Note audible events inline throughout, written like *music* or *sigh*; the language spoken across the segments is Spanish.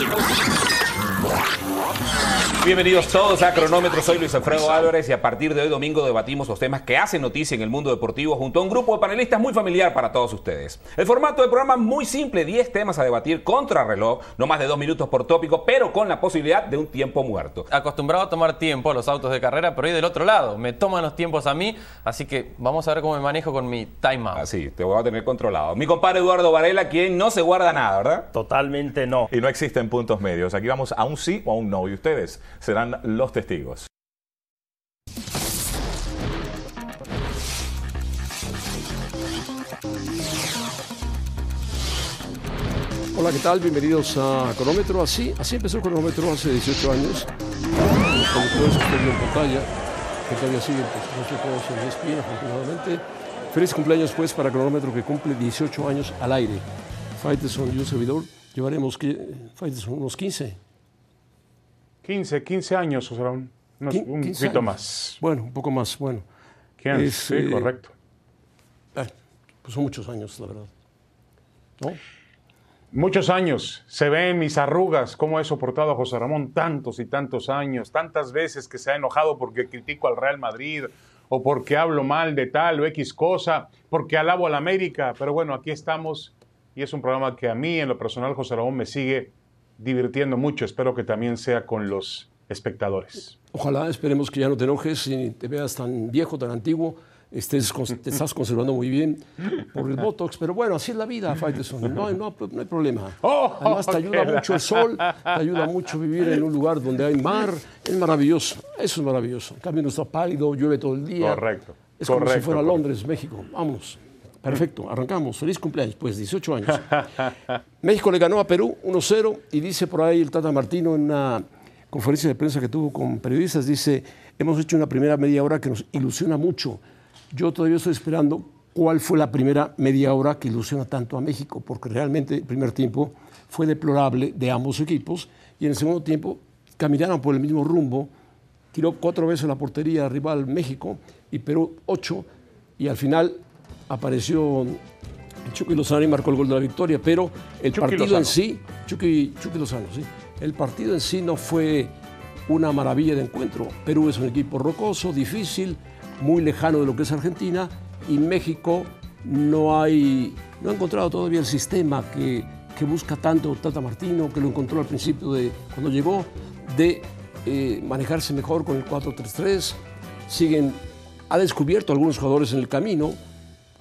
Yeah. Bienvenidos todos a Cronómetro, soy Luis Alfredo Álvarez y a partir de hoy domingo debatimos los temas que hacen noticia en el mundo deportivo junto a un grupo de panelistas muy familiar para todos ustedes. El formato del programa es muy simple, 10 temas a debatir contra reloj, no más de dos minutos por tópico, pero con la posibilidad de un tiempo muerto. Acostumbrado a tomar tiempo a los autos de carrera, pero hoy del otro lado, me toman los tiempos a mí, así que vamos a ver cómo me manejo con mi time out. Así, te voy a tener controlado. Mi compadre Eduardo Varela, quien no se guarda nada, ¿verdad? Totalmente no. Y no existen puntos medios. Aquí vamos a un sí o a un no. Y ustedes serán los testigos. Hola, ¿qué tal? Bienvenidos a Cronómetro. Así, así empezó Cronómetro hace 18 años. Conductores que estuvieron en pantalla, que todavía siguen, supuesto, todos en ESPN, afortunadamente. Feliz cumpleaños, pues, para Cronómetro, que cumple 18 años al aire. Faiteson y un servidor llevaremos, que, Faiteson, unos 15. 15, 15 años, José Ramón. Unos- Quin- un 15 poquito años. más. Bueno, un poco más, bueno. 15, Es, sí, eh, correcto. Pues son muchos años, la verdad. ¿No? Muchos años. Se ven mis arrugas, cómo he soportado a José Ramón tantos y tantos años, tantas veces que se ha enojado porque critico al Real Madrid o porque hablo mal de tal o X cosa, porque alabo al América. Pero bueno, aquí estamos y es un programa que a mí, en lo personal, José Ramón, me sigue divirtiendo mucho. Espero que también sea con los espectadores. Ojalá, esperemos que ya no te enojes y te veas tan viejo, tan antiguo. Estés, te estás conservando muy bien por el Botox, pero bueno, así es la vida, Faitelson. No, no, no hay problema. Oh, Además, te ayuda mucho el sol, te ayuda mucho vivir en un lugar donde hay mar. Es maravilloso, eso es maravilloso. En cambio, no está pálido, llueve todo el día. Correcto, Es como si fuera correcto. Londres, México. Vámonos. Perfecto, arrancamos. Feliz cumpleaños, pues 18 años. *laughs* México le ganó a Perú 1-0 y dice por ahí el Tata Martino en una conferencia de prensa que tuvo con periodistas, dice, hemos hecho una primera media hora que nos ilusiona mucho. Yo todavía estoy esperando cuál fue la primera media hora que ilusiona tanto a México, porque realmente el primer tiempo fue deplorable de ambos equipos y en el segundo tiempo caminaron por el mismo rumbo, tiró cuatro veces la portería rival México y Perú ocho y al final apareció Chucky Lozano y marcó el gol de la victoria, pero el Chucky partido Lozano. en sí, Chucky, Chucky Lozano, sí, el partido en sí no fue una maravilla de encuentro. Perú es un equipo rocoso, difícil, muy lejano de lo que es Argentina y México no hay, no ha encontrado todavía el sistema que, que busca tanto Tata Martino, que lo encontró al principio de cuando llegó, de eh, manejarse mejor con el 4-3-3. Siguen, ha descubierto algunos jugadores en el camino,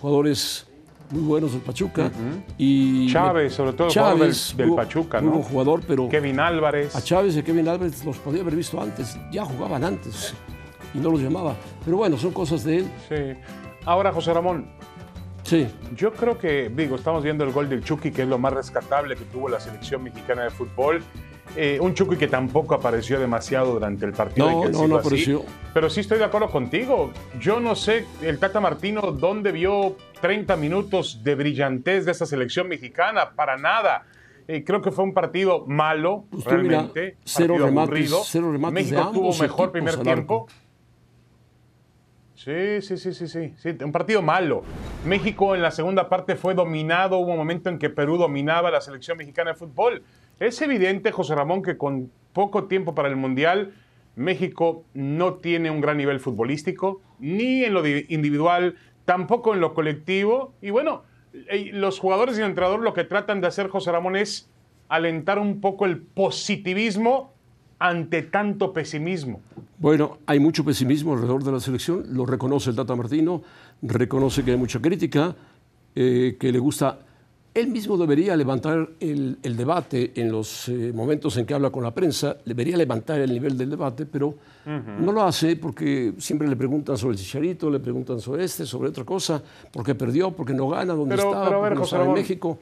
jugadores muy buenos del Pachuca. y Chávez, sobre todo jugador del- del Pachuca, ¿no? buen jugador, pero Kevin Álvarez. a Chávez y a Kevin Álvarez los podía haber visto antes, ya jugaban antes y no los llamaba. Pero bueno, son cosas de él. Sí. Ahora, José Ramón, Sí, yo creo que, digo, estamos viendo el gol del Chucky, que es lo más rescatable que tuvo la selección mexicana de fútbol. Eh, un Chucky que tampoco apareció demasiado durante el partido. No, no, así. apareció. Pero sí estoy de acuerdo contigo. Yo no sé, el Tata Martino, ¿dónde vio 30 minutos de brillantez de esta selección mexicana? Para nada. Eh, creo que fue un partido malo, Pues tú mira, realmente. cero partido remates- aburrido. cero remates México tuvo mejor primer tiempo. Sí, sí, sí, sí, sí, sí, un partido malo. México en la segunda parte fue dominado, hubo un momento en que Perú dominaba la selección mexicana de fútbol. Es evidente, José Ramón, que con poco tiempo para el Mundial, México no tiene un gran nivel futbolístico, ni en lo di- individual, tampoco en lo colectivo. Y bueno, eh, los jugadores y el entrenador lo que tratan de hacer, José Ramón, es alentar un poco el positivismo ante tanto pesimismo. Bueno, hay mucho pesimismo alrededor de la selección, lo reconoce el Tata Martino, reconoce que hay mucha crítica, eh, que le gusta. Él mismo debería levantar el, el debate en los eh, momentos en que habla con la prensa, debería levantar el nivel del debate, pero no lo hace porque siempre le preguntan sobre el chicharito, le preguntan sobre este, sobre otra cosa, porque perdió, porque no gana, dónde Pero- estaba, pero a ver, porque no estaba en. México.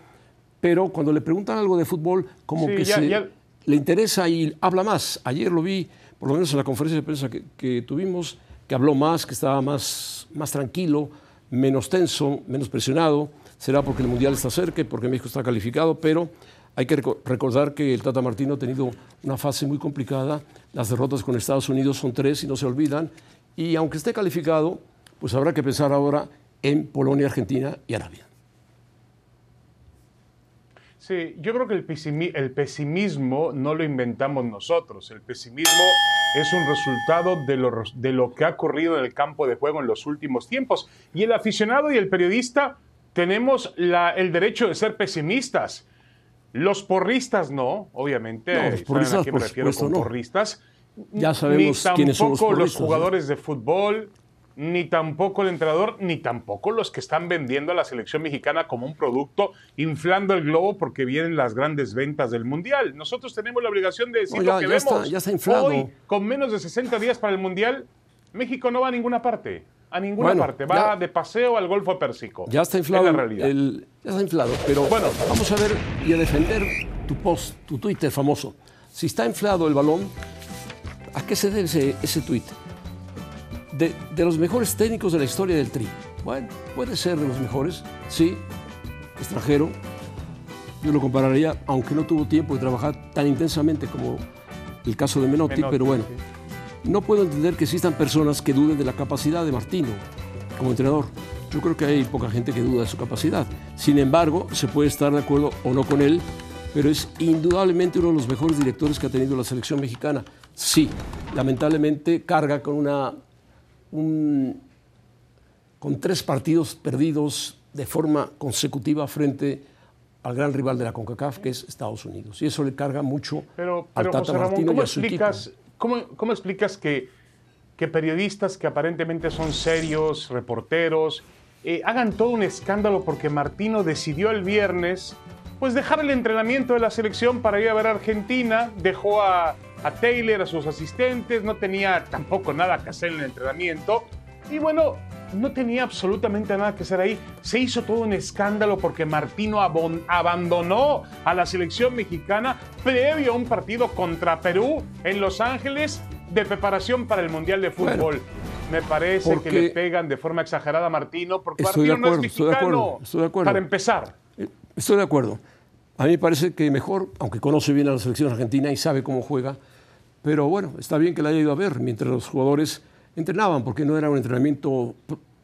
Pero cuando le preguntan algo de fútbol, como Sí, que ya- se, ya- le interesa y habla más. Ayer lo vi, por lo menos en la conferencia de prensa que, que tuvimos, que habló más, que estaba más, más tranquilo, menos tenso, menos presionado. Será porque el Mundial está cerca y porque México está calificado, pero hay que reco- recordar que el Tata Martino ha tenido una fase muy complicada. Las derrotas con Estados Unidos son tres y no se olvidan. Y aunque esté calificado, pues habrá que pensar ahora en Polonia, Argentina y Arabia. Sí, yo creo que el pesimismo no lo inventamos nosotros. El pesimismo es un resultado de lo, de lo que ha ocurrido en el campo de juego en los últimos tiempos. Y el aficionado y el periodista tenemos la- el derecho de ser pesimistas. Los porristas no, obviamente. No, los ¿Saben porristas, a qué me por refiero supuesto, con no. porristas? Ya sabemos ni quiénes son los tampoco porristas, ¿no? jugadores de fútbol, ni tampoco el entrenador, ni tampoco los que están vendiendo a la selección mexicana como un producto, inflando el globo porque vienen las grandes ventas del Mundial. Nosotros tenemos la obligación de decir No, ya- lo que ya vemos. está- ya está inflado. Hoy, con menos de 60 días para el Mundial, México no va a ninguna parte. A ninguna Bueno, parte. Va ya- de paseo al Golfo Pérsico. Ya está inflado. La realidad. el- ya está inflado. Pero Bueno. vamos a ver y a defender tu post, tu Twitter famoso. Si está inflado el balón, ¿a qué se debe ese, ese tweet? De, de los mejores técnicos de la historia del Tri. Bueno, puede ser de los mejores, sí, extranjero. Yo lo compararía, aunque no tuvo tiempo de trabajar tan intensamente como el caso de Menotti, Menotti, pero bueno. sí. No puedo entender que existan personas que duden de la capacidad de Martino como entrenador. Yo creo que hay poca gente que duda de su capacidad. Sin embargo, se puede estar de acuerdo o no con él, pero es indudablemente uno de los mejores directores que ha tenido la selección mexicana. Sí, lamentablemente carga con una un- con tres partidos perdidos de forma consecutiva frente al gran rival de la CONCACAF, que es Estados Unidos. Y eso le carga mucho Pero, al pero Tata Martino y ¿cómo a su equipo. Cómo, cómo explicas que, que periodistas que aparentemente son serios, reporteros, eh, hagan todo un escándalo porque Martino decidió el viernes pues dejar el entrenamiento de la selección para ir a ver a Argentina, dejó a, a Taylor, a sus asistentes, no tenía tampoco nada que hacer en el entrenamiento. Y bueno, no tenía absolutamente nada que hacer ahí. Se hizo todo un escándalo porque Martino abandonó a la selección mexicana previo a un partido contra Perú en Los Ángeles de preparación para el Mundial de Bueno, Fútbol. Me parece que le pegan de forma exagerada a Martino porque Estoy de Martino no acuerdo, es estoy de mexicano. acuerdo, estoy de acuerdo. Para empezar. Eh, Estoy de acuerdo. A mí me parece que mejor, aunque conoce bien a la selección argentina y sabe cómo juega, pero bueno, está bien que la haya ido a ver mientras los jugadores entrenaban, porque no era un entrenamiento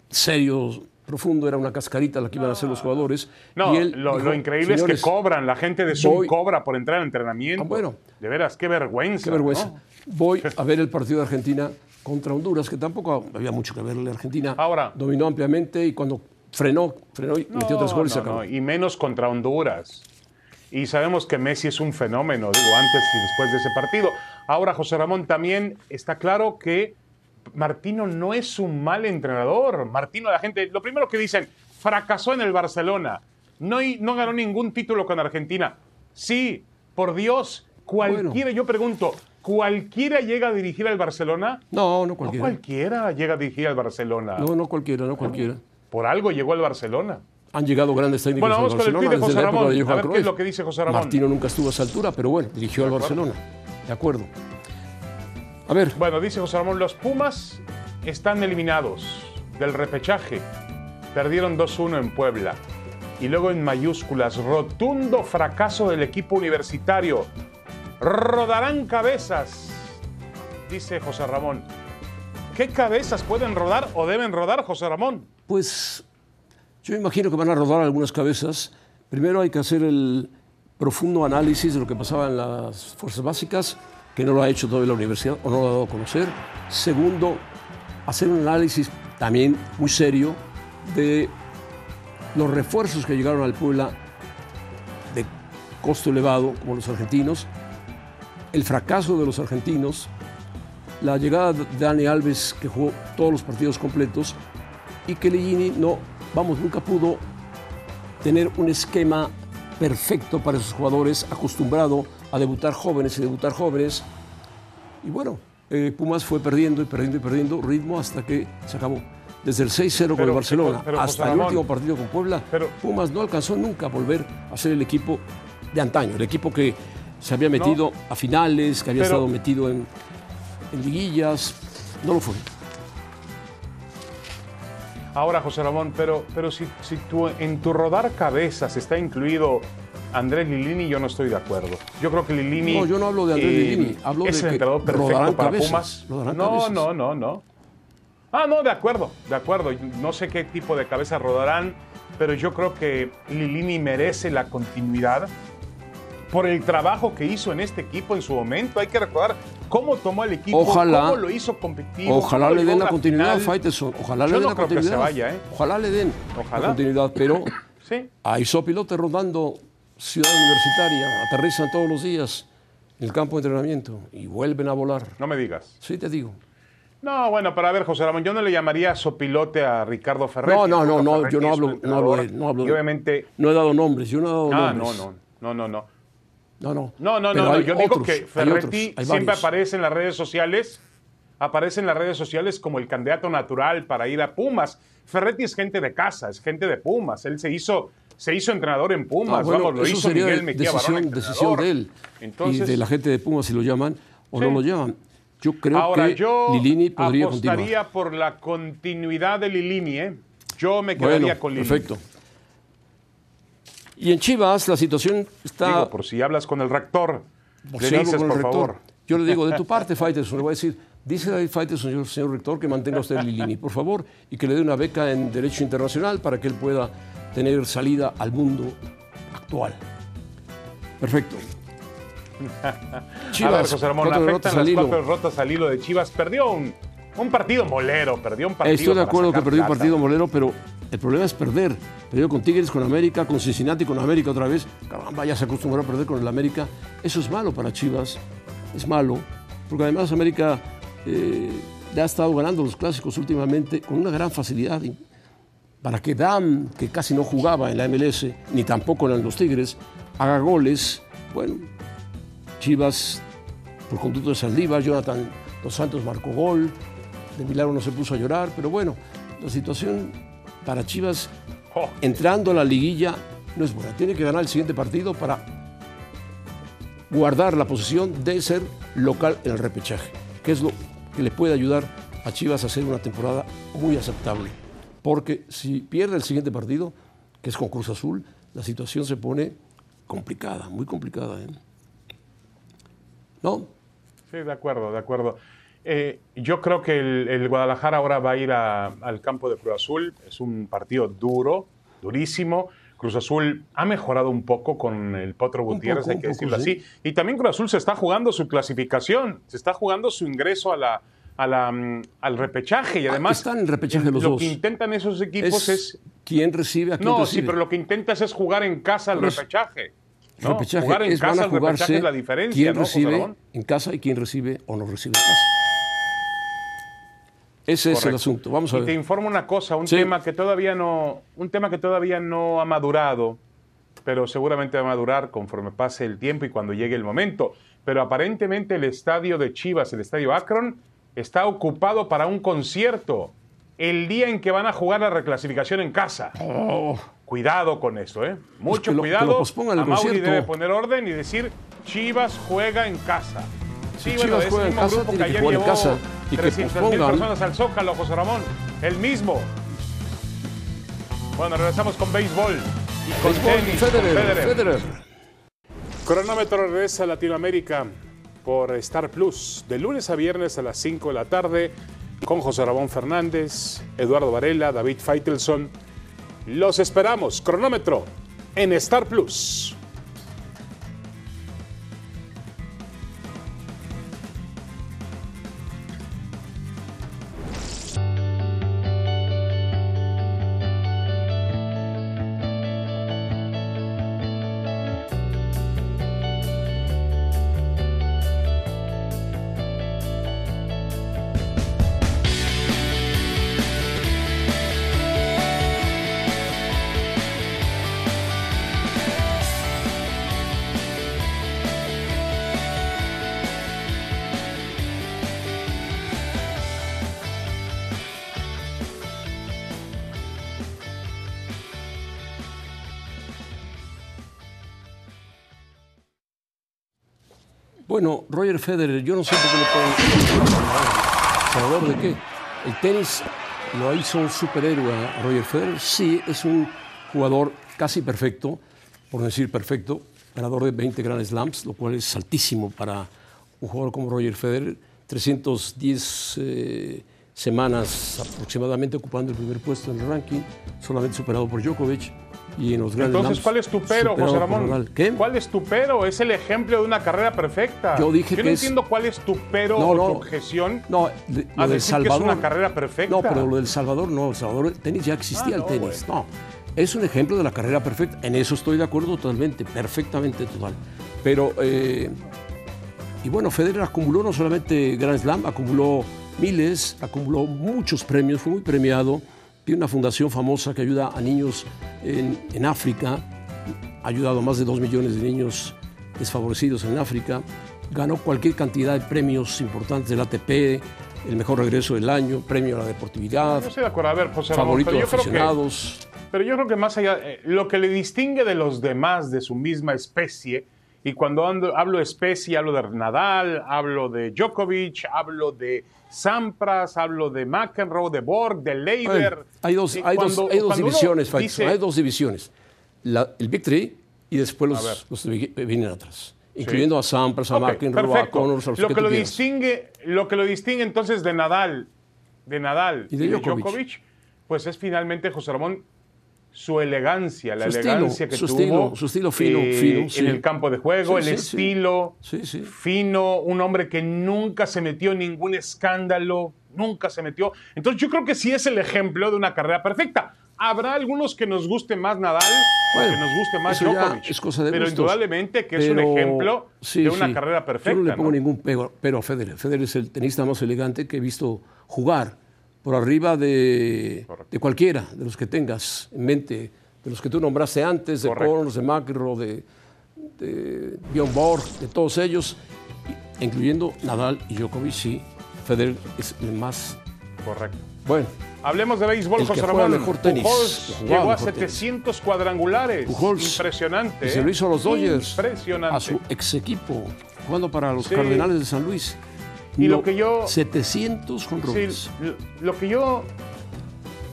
serio, profundo, era una cascarita la que iban a hacer los jugadores. No, Y él lo, dijo, lo increíble es "Señores, que cobran, la gente de Zoom voy- cobra por entrar al entrenamiento. Ah, bueno. De veras, qué vergüenza. Qué vergüenza. ¿no? Voy *laughs* a ver el partido de Argentina contra Honduras, que tampoco había mucho que verle. Argentina Ahora- dominó ampliamente y cuando frenó, frenó y metió tres goles y se no, acabó. no, y menos contra Honduras. Y sabemos que Messi es un fenómeno, digo, antes y después de ese partido. Ahora, José Ramón, también está claro que Martino no es un mal entrenador. Martino, la gente, lo primero que dicen, fracasó en el Barcelona. No, no ganó ningún título con Argentina. Sí, por Dios, cualquiera, yo pregunto, ¿cualquiera llega a dirigir al Barcelona? No, no No cualquiera. cualquiera llega a dirigir al Barcelona. No, no cualquiera, no cualquiera. Por algo llegó al Barcelona. Han llegado grandes técnicos Bueno, al vamos con el Barcelona tuit de desde José la época Ramón. de A ver qué es lo que dice José Ramón. Martino nunca estuvo a esa altura, pero bueno, dirigió al Barcelona. De acuerdo. A ver, Bueno, dice José Ramón, los Pumas están eliminados del repechaje. Perdieron 2-1 en Puebla. Y luego en mayúsculas, rotundo fracaso del equipo universitario. Rodarán cabezas, dice José Ramón. ¿Qué cabezas pueden rodar o deben rodar, José Ramón? pues yo imagino que van a rodar algunas cabezas. Primero hay que hacer el profundo análisis de lo que pasaba en las fuerzas básicas, que no lo ha hecho todavía la universidad o no lo ha dado a conocer. Segundo, hacer un análisis también muy serio de los refuerzos que llegaron al Puebla de costo elevado, como los argentinos, el fracaso de los argentinos, la llegada de Dani Alves, que jugó todos los partidos completos, y que Ligini no, vamos, nunca pudo tener un esquema perfecto para esos jugadores, acostumbrado a debutar jóvenes y debutar jóvenes. Y bueno, eh, Pumas fue perdiendo y perdiendo y perdiendo ritmo hasta que se acabó. Desde el 6-0 con el Barcelona pero, hasta el Ramón, último partido con Puebla, pero- Pumas no alcanzó nunca a volver a ser el equipo de antaño, el equipo que se había metido a finales, que había estado metido en, en liguillas. No lo fue. Ahora, José Ramón, pero, pero si, si tú, en tu rodar cabezas está incluido Andrés Lilini, yo no estoy de acuerdo. Yo creo que Lilini. No, yo no hablo de Andrés Lilini, hablo es de el que entrenador perfecto para cabezas, Pumas. No, no, no, no. Ah, no, de acuerdo, de acuerdo. No sé qué tipo de cabezas rodarán, pero yo creo que Lilini merece la continuidad por el trabajo que hizo en este equipo en su momento. Hay que recordar cómo tomó el equipo, Ojalá- cómo lo hizo competitivo. Ojalá le den la continuidad, final. Faitelson. Ojalá Yo le den no la creo que continuidad. se vaya, ¿eh? Ojalá le den Ojalá. la continuidad, pero Sí. hay sopilotes rodando Ciudad Universitaria, aterrizan todos los días en el campo de entrenamiento y vuelven a volar. No me digas. Sí, te digo. No, bueno, para ver, José Ramón, yo no le llamaría sopilote a Ricardo Ferretti. No, no, no, no, yo no hablo, no hablo de, no hablo obviamente. No he dado nombres, yo no he dado Ah, no, nombres. no, no, no, no. No, no. No, no, no, no. hay Yo digo otros, que hay Ferretti otros, siempre aparece en las redes sociales, aparece en las redes sociales como el candidato natural para ir a Pumas. Ferretti es gente de casa, es gente de Pumas. Él se hizo, se hizo entrenador en Pumas, Ah, bueno, vamos, lo eso hizo sería Miguel Mejía decisión, Barón, decisión entrenador. de él Entonces, y de la gente de Pumas si lo llaman o Sí. no lo llaman. Yo creo ahora que yo Lilini podría continuar. apostaría por la continuidad de Lilini, ¿eh? Yo me quedaría Bueno, con Lilini. perfecto. Y en Chivas la situación está... Digo, por si hablas con el rector, por le si dices, con el por rector. favor. Yo le digo, de tu parte, Faitelson, le voy a decir, dice David Faitelson, señor, señor rector, que mantenga usted a Lilini, por favor, y que le dé una beca en Derecho Internacional para que él pueda tener salida al mundo actual. Perfecto. a ver, José Ramón, afectan derrotas las cuatro derrotas al hilo de Chivas. Perdió un, un partido molero, perdió un partido Estoy de acuerdo que perdió un partido molero, pero el problema es perder. Perdió con Tigres, con América, con Cincinnati, con América otra vez. Caramba, ya se acostumbró a perder con el América. Eso es malo para Chivas. Es malo, porque además América eh, ya ha estado ganando los clásicos últimamente con una gran facilidad. Para que Dam, que casi no jugaba en la MLS, ni tampoco en los Tigres, haga goles, bueno, Chivas, por conducto de Saldívar, Jonathan Dos Santos marcó gol, de milagro no se puso a llorar, pero bueno, la situación para Chivas Oh, entrando a la liguilla no es buena. Tiene que ganar el siguiente partido para guardar la posición de ser local en el repechaje, que es lo que le puede ayudar a Chivas a hacer una temporada muy aceptable. Porque si pierde el siguiente partido, que es con Cruz Azul, la situación se pone complicada, muy complicada. ¿eh? ¿No? sí, de acuerdo, de acuerdo. Eh, yo creo que el, Guadalajara ahora va a ir al campo de Cruz Azul. Es un partido duro, durísimo. Cruz Azul ha mejorado un poco con el Potro Gutiérrez, poco, hay que poco, decirlo sí. así. Y también Cruz Azul se está jugando su clasificación, se está jugando su ingreso a la, a la, mm, al repechaje. Y además, están en repechaje los lo dos. que intentan esos equipos es. quién recibe a quién no, recibe. sí, pero lo que intentas es jugar en casa al repechaje. ¿no? repechaje jugar en es, casa al repechaje es la diferencia, quién ¿no, recibe en casa y quién recibe o no recibe en casa. Ese es el asunto. Vamos a Y te ver. informo una cosa, un Sí. tema que todavía no, un tema que todavía no ha madurado, pero seguramente va a madurar conforme pase el tiempo y cuando llegue el momento. Pero aparentemente el estadio de Chivas, el estadio Akron, está ocupado para un concierto el día en que van a jugar la reclasificación en casa. Cuidado con eso, ¿eh? Mucho Pues que lo- que cuidado. A Mauri debe poner orden y decir Chivas juega en casa. Si Sí, Chivas bueno, juega en casa, tiene que ayer jugar en llevó casa y que 300,000 pospongan. personas al Zócalo, José Ramón. El mismo. Bueno, regresamos con béisbol y con Béisbol, tenis. con Federer, Federer. Federer. Cronómetro regresa a Latinoamérica por Star Plus, de lunes a viernes a las 5 de la tarde, con José Ramón Fernández, Eduardo Varela, David Feitelson. Los esperamos, cronómetro, en Star Plus. Bueno, Roger Federer, yo no sé por qué le ponen. ¿Salvador de qué? El tenis lo hizo un superhéroe a Roger Federer. Sí, es un jugador casi perfecto, por decir perfecto, ganador de 20 Grand Slams, lo cual es altísimo para un jugador como Roger Federer. 310 eh, semanas aproximadamente ocupando el primer puesto en el ranking, solamente superado por Djokovic. Y en los grandes Entonces, ¿cuál es tu pero, José Ramón? ¿Cuál es tu pero? Es el ejemplo de una carrera perfecta. Yo dije no que es- entiendo cuál es tu pero No, o no. tu objeción. No, de- a lo del decir que es Salvador. una carrera perfecta. No, pero lo del Salvador no. El Salvador, el tenis ya existía Ah, el no, tenis. No, es un ejemplo de la carrera perfecta. En eso estoy de acuerdo totalmente, perfectamente total. Pero, eh, y bueno, Federer acumuló no solamente Grand Slam, acumuló miles, acumuló muchos premios, fue muy premiado. Tiene una fundación famosa que ayuda a niños en, en África, ha ayudado a más de dos millones de niños desfavorecidos en África, ganó cualquier cantidad de premios importantes del ATP, el mejor regreso del año, premio a la deportividad, Yo estoy de acuerdo. A ver, José Ramón, pero de yo creo que aficionados. Pero yo creo que más allá, eh, lo que le distingue de los demás de su misma especie, y cuando ando- hablo de especie, hablo de Nadal, hablo de Djokovic, hablo de Sampras, hablo de McEnroe, de Borg, de Leiber. Hay dos, hay divisiones, dice- hay dos divisiones. La- el Big Three y después los, los que vi- vienen atrás, incluyendo a Sampras, a Ok, McEnroe, a. Connors, a los lo que lo quieras. distingue, lo que lo distingue entonces de Nadal, de Nadal Y de Djokovic. Djokovic, pues es finalmente José Ramón su elegancia, la Su estilo, elegancia que su tuvo estilo, su estilo fino, eh, fino, sí. en el campo de juego, Sí, el sí, estilo fino, un hombre que nunca se metió en ningún escándalo, nunca se metió. Entonces yo creo que sí es el ejemplo de una carrera perfecta. Habrá algunos que nos guste más Nadal, Bueno, que nos guste más Djokovic, es cosa de pero gustos. indudablemente que es un ejemplo de una carrera perfecta. Yo no le pongo ¿no? ningún pero, pero a Federer. Federer es el tenista más elegante que he visto jugar por arriba de, de cualquiera de los que tengas en mente, de los que tú nombraste antes, de Correcto. Connors, de McEnroe, de, de Bjorn Borg, de todos ellos, incluyendo Nadal y Djokovic, sí. Federer es el más Correcto. bueno. Hablemos de béisbol, José Ramón. mejor tenis, Pujols que llegó a mejor tenis. 700 cuadrangulares. Pujols, Impresionante. Y se ¿eh? lo hizo a los Dodgers, Impresionante. a su ex equipo, jugando para los Sí. Cardenales de San Luis. Y lo que yo- 700 con Sí, lo- que yo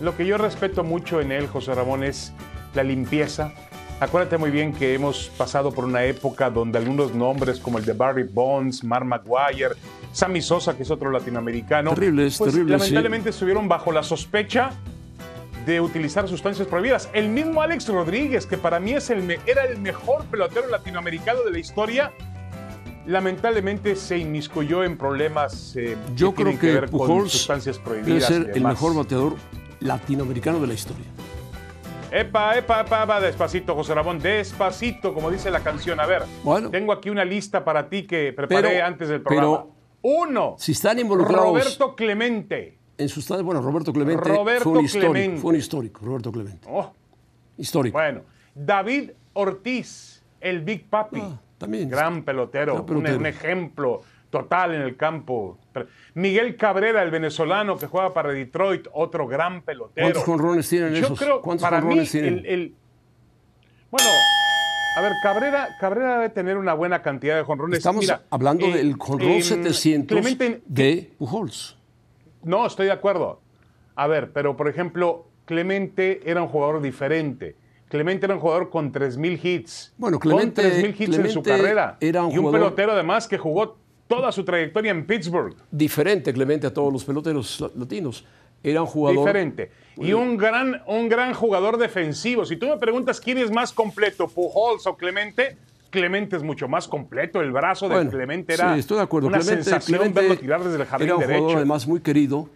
lo que yo respeto mucho en él, José Ramón, es la limpieza. Acuérdate muy bien que hemos pasado por una época donde algunos nombres como el de Barry Bonds, Mark Maguire, Sammy Sosa, que es otro latinoamericano, Terribles, pues, terribles, sí. lamentablemente estuvieron bajo la sospecha de utilizar sustancias prohibidas. El mismo Alex Rodríguez, que para mí es el me- era el mejor pelotero latinoamericano de la historia, lamentablemente se inmiscuyó en problemas eh, Yo que creo que, que ver con Pujols sustancias debe prohibidas. y ser el mejor bateador latinoamericano de la historia. Epa, epa, epa, epa, despacito, José Ramón, despacito, como dice la canción. A ver, Bueno. tengo aquí una lista para ti que preparé Pero- antes del programa. pero Uno, Si están involucrados Roberto Clemente. en sustancias, bueno, Roberto Clemente Roberto fue un histórico, Clemente. fue un histórico, Roberto Clemente, Oh, histórico. bueno, David Ortiz, el Big Papi. Ah, también. Gran pelotero, Gran pelotero. Un, un ejemplo total en el campo. Miguel Cabrera, el venezolano que juega para Detroit, otro gran pelotero. ¿Cuántos jonrones tienen Yo esos? creo, ¿Cuántos para mí, jonrones tienen? el, el- Bueno, a ver, Cabrera, Cabrera debe tener una buena cantidad de jonrones. Estamos Mira, hablando eh, del jonrón em, 700 Clemente, de Pujols. no, estoy de acuerdo. A ver, pero por ejemplo, Clemente era un jugador diferente. Clemente era un jugador con 3.000 hits. Bueno, Clemente- Con 3.000 hits en su carrera. era un y un jugador- pelotero además que jugó toda su trayectoria en Pittsburgh. Diferente, Clemente, a todos los peloteros la- latinos. Era un jugador. Diferente. Y un gran, un gran jugador defensivo. Si tú me preguntas quién es más completo, Pujols o Clemente, Clemente es mucho más completo. El brazo de Bueno, Clemente era sí, estoy de acuerdo. una Clemente, sensación Clemente verlo tirar desde el jardín era un derecho. jugador además muy querido.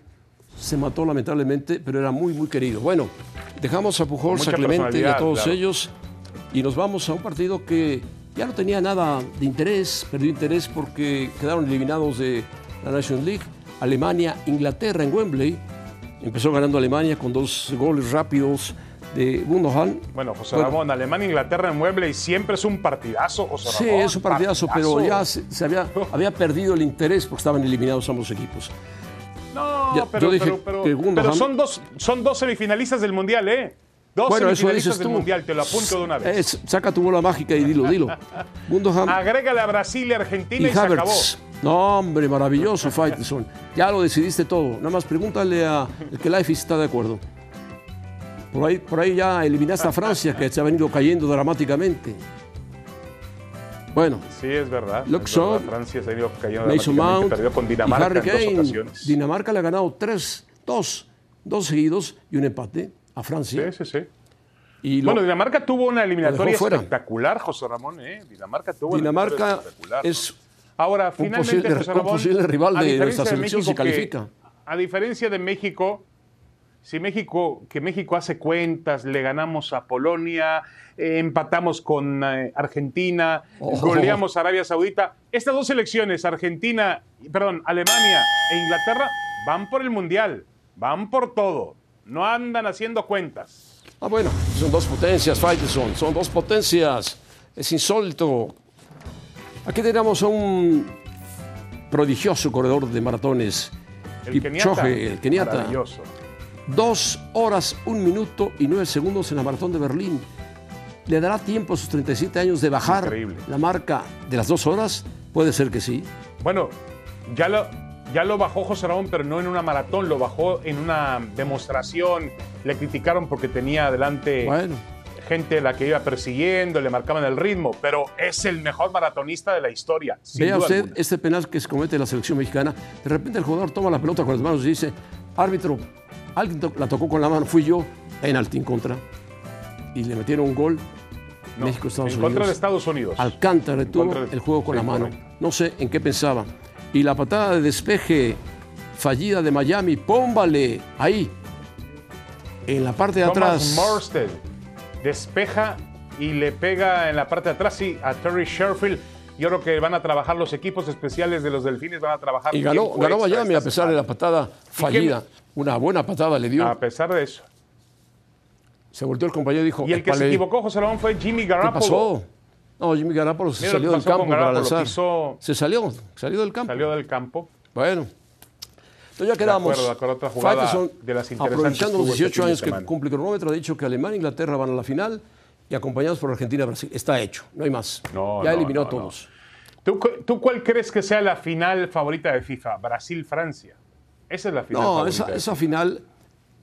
Se mató lamentablemente, pero era muy, muy querido. Bueno, dejamos a Pujols, a Clemente y a todos claro. ellos y nos vamos a un partido que ya no tenía nada de interés, perdió interés porque quedaron eliminados de la National League. Alemania, Inglaterra en Wembley. Empezó ganando Alemania con dos goles rápidos de Gundogan. Bueno, José Bueno. Ramón, Alemania, Inglaterra en Wembley siempre es un partidazo, José Sí, es un partidazo, pero ya se, se había, había perdido el interés porque estaban eliminados ambos equipos. Ya, pero, yo dije pero, pero- que Gundogan- pero son, dos, son dos semifinalistas del Mundial, ¿eh? Dos Bueno, semifinalistas del tú. Mundial, te lo apunto de una vez. Es- saca tu bola mágica y dilo, dilo. *laughs* Gundogan Agrégale a Brasil y Argentina y y, se acabó. No, hombre, maravilloso, Faitelson. Ya lo decidiste todo. Nada más pregúntale a el que Life está de acuerdo. Por ahí, por ahí ya eliminaste a Francia, que se ha venido cayendo dramáticamente. Bueno, Sí, es verdad. Francia se ha ido cayendo Mason Mount perdió con y Dinamarca en dos ocasiones. Dinamarca le ha ganado tres, dos, dos seguidos y un empate a Francia. Sí, sí, sí. Y lo- Bueno, Dinamarca tuvo una eliminatoria espectacular, José Ramón. ¿eh? Dinamarca tuvo una Dinamarca eliminatoria espectacular. es Ahora, un finalmente, posible- José un Ramón, posible rival de nuestra selección México si que- califica. a diferencia de México, si México, que México hace cuentas, le ganamos a Polonia, eh, empatamos con eh, Argentina, Oh. goleamos a Arabia Saudita. Estas dos selecciones, Argentina, perdón, Alemania e Inglaterra, van por el Mundial, van por todo, no andan haciendo cuentas. Ah, bueno, son dos potencias, Faitelson, son dos potencias. Es insólito. Aquí tenemos a un prodigioso corredor de maratones. El keniata, el keniata. maravilloso. Dos horas, un minuto y nueve segundos en la maratón de Berlín. ¿Le dará tiempo a sus 37 años de bajar Increíble. la marca de las dos horas? Puede ser que sí. Bueno, ya lo, ya lo bajó José Ramón, pero no en una maratón, lo bajó en una demostración. Le criticaron porque tenía adelante Bueno, gente a la que iba persiguiendo, le marcaban el ritmo, pero es el mejor maratonista de la historia. vea usted alguna. este penal que se comete la selección mexicana. De repente el jugador toma la pelota con las manos y dice, árbitro, alguien to- la tocó con la mano, fui yo, penalti en contra. Y le metieron un gol. No, México, Estados en Unidos. contra de Estados Unidos. Alcántara retuvo contra de- el juego con sí, la mano. correcto. No sé en qué pensaba. Y la patada de despeje fallida de Miami, pómbale ahí, en la parte de Thomas atrás. Morstead despeja y le pega en la parte de atrás sí, a Terry Sherfield. Yo creo que van a trabajar los equipos especiales de los Delfines, van a trabajar. Y ganó, ganó Miami a pesar de la patada fallida. Una buena patada le dio. A pesar de eso. Se volteó el compañero y dijo: Y el que se "Épale, equivocó, José Ramón, fue Jimmy ¿Qué Garoppolo. pasó? No, Jimmy Garapolo se Mira salió del campo para lanzar. pisó- Se salió, salió del campo. Salió del campo. Bueno. Entonces ya quedamos. acuerdo, de acuerdo, otra de las aprovechando los hubo este 18 fin de años que cumple cronómetro, ha dicho que Alemania e Inglaterra van a la final y acompañados por Argentina y Brasil. Está hecho, no hay más. No, ya no, eliminó no, a todos. ¿Tú, tú cuál crees que sea la final favorita de FIFA? Brasil-Francia. Esa es la final No, favorita. esa, esa final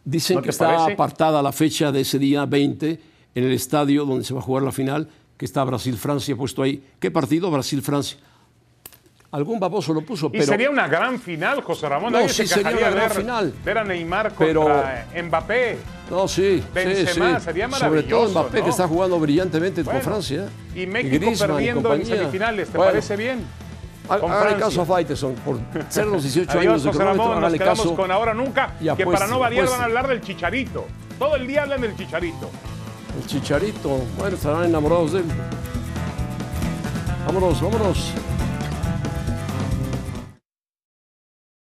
dicen ¿No que está parece? apartada la fecha de ese día 20 en el estadio donde se va a jugar la final, que está Brasil-Francia puesto ahí. ¿Qué partido? Brasil-Francia. Algún baboso lo puso, Y pero sería una gran final, José Ramón. No, sí, se sería una gran ver, final. ver a Neymar Pero- contra Mbappé. No, sí, sí, Benzema, sí. sería Sobre todo maravilloso, Mbappé ¿no? que está jugando brillantemente Bueno, con Francia. Y México Griezmann perdiendo en semifinales. ¿Te Bueno, parece bien? Hágale caso a Faitelson por *laughs* ser los 18 Adiós, años de José Ramón. Nos quedamos caso. con ahora nunca. Y que para no variar apueste. van a hablar del chicharito. Todo el día hablan del chicharito. El Chicharito, bueno, estarán enamorados de él. Vámonos, vámonos.